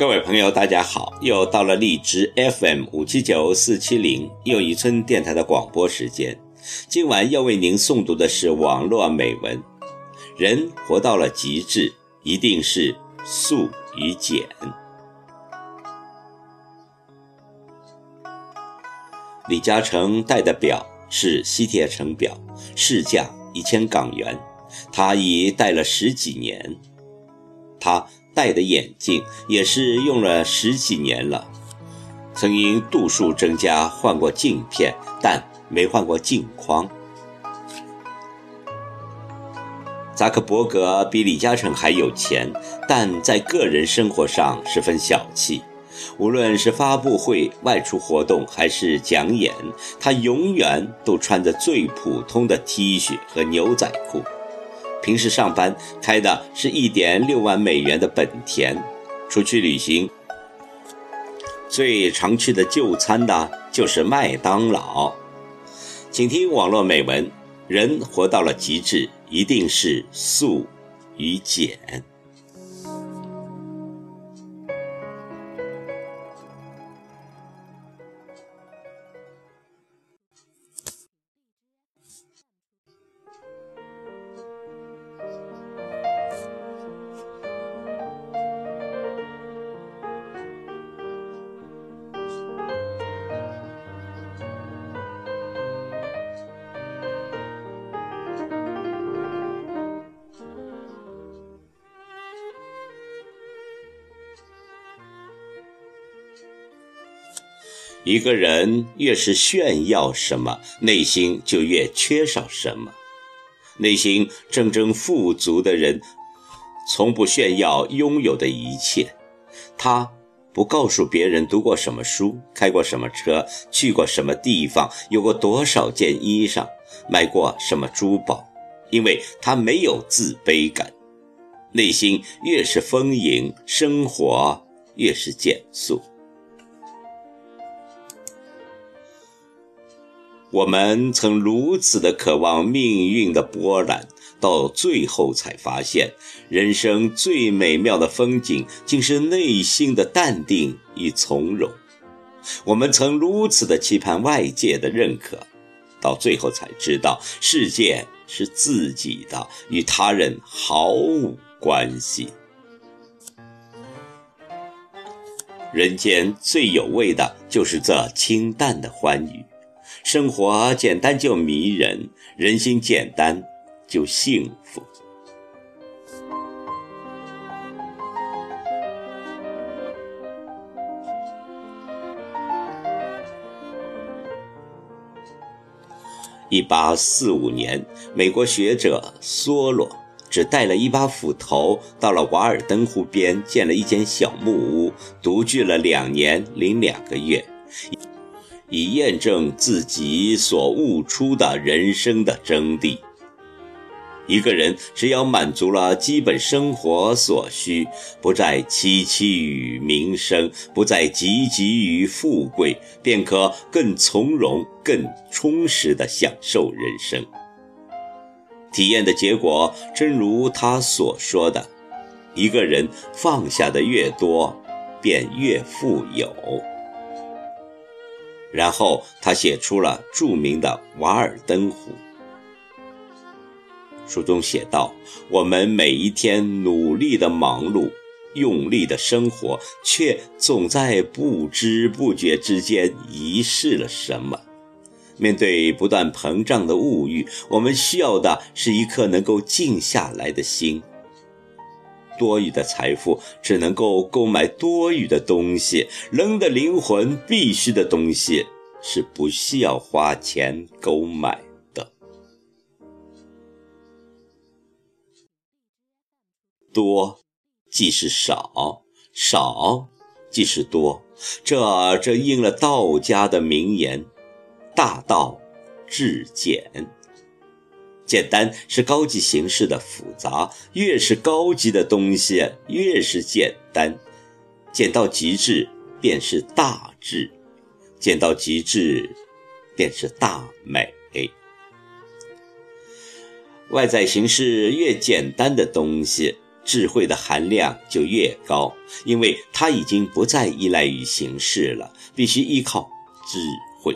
各位朋友，大家好！又到了荔枝 FM 五七九四七零又一村电台的广播时间。今晚要为您诵读的是网络美文：人活到了极致，一定是素与简。李嘉诚戴的表是西铁城表，市价一千港元，他已戴了十几年。他。戴的眼镜也是用了十几年了，曾因度数增加换过镜片，但没换过镜框。扎克伯格比李嘉诚还有钱，但在个人生活上十分小气。无论是发布会、外出活动还是讲演，他永远都穿着最普通的 T 恤和牛仔裤。平时上班开的是一点六万美元的本田，出去旅行最常去的就餐的就是麦当劳。请听网络美文：人活到了极致，一定是素与简。一个人越是炫耀什么，内心就越缺少什么。内心真正富足的人，从不炫耀拥有的一切。他不告诉别人读过什么书，开过什么车，去过什么地方，有过多少件衣裳，买过什么珠宝，因为他没有自卑感。内心越是丰盈，生活越是简素。我们曾如此的渴望命运的波澜，到最后才发现，人生最美妙的风景，竟是内心的淡定与从容。我们曾如此的期盼外界的认可，到最后才知道，世界是自己的，与他人毫无关系。人间最有味的，就是这清淡的欢愉。生活简单就迷人，人心简单就幸福。一八四五年，美国学者梭罗只带了一把斧头，到了瓦尔登湖边建了一间小木屋，独居了两年零两个月。以验证自己所悟出的人生的真谛。一个人只要满足了基本生活所需，不再戚戚于名声，不再汲汲于富贵，便可更从容、更充实地享受人生。体验的结果，正如他所说的：“一个人放下的越多，便越富有。”然后他写出了著名的《瓦尔登湖》。书中写道：“我们每一天努力的忙碌，用力的生活，却总在不知不觉之间遗失了什么。面对不断膨胀的物欲，我们需要的是一颗能够静下来的心。”多余的财富只能够购买多余的东西，人的灵魂必须的东西是不需要花钱购买的。多即是少，少即是多，这这应了道家的名言：大道至简。简单是高级形式的复杂，越是高级的东西越是简单，简到极致便是大智，简到极致便是大美。外在形式越简单的东西，智慧的含量就越高，因为它已经不再依赖于形式了，必须依靠智慧。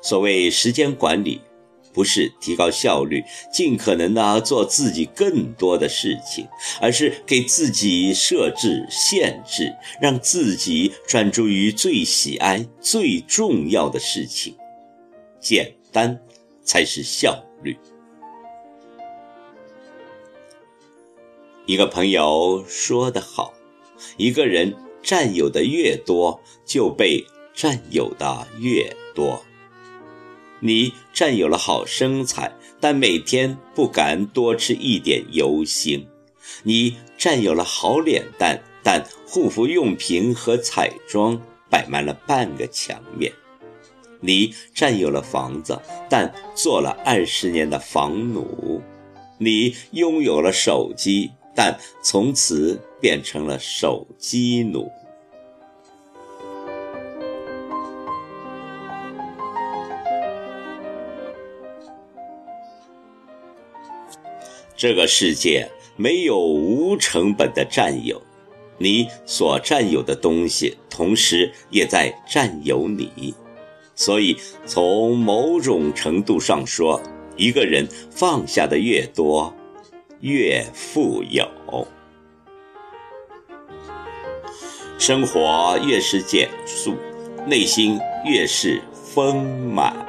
所谓时间管理，不是提高效率，尽可能的做自己更多的事情，而是给自己设置限制，让自己专注于最喜爱、最重要的事情。简单才是效率。一个朋友说得好：“一个人占有的越多，就被占有的越多。”你占有了好身材，但每天不敢多吃一点油腥；你占有了好脸蛋，但护肤用品和彩妆摆满了半个墙面；你占有了房子，但做了二十年的房奴；你拥有了手机，但从此变成了手机奴。这个世界没有无成本的占有，你所占有的东西，同时也在占有你。所以，从某种程度上说，一个人放下的越多，越富有，生活越是简素，内心越是丰满。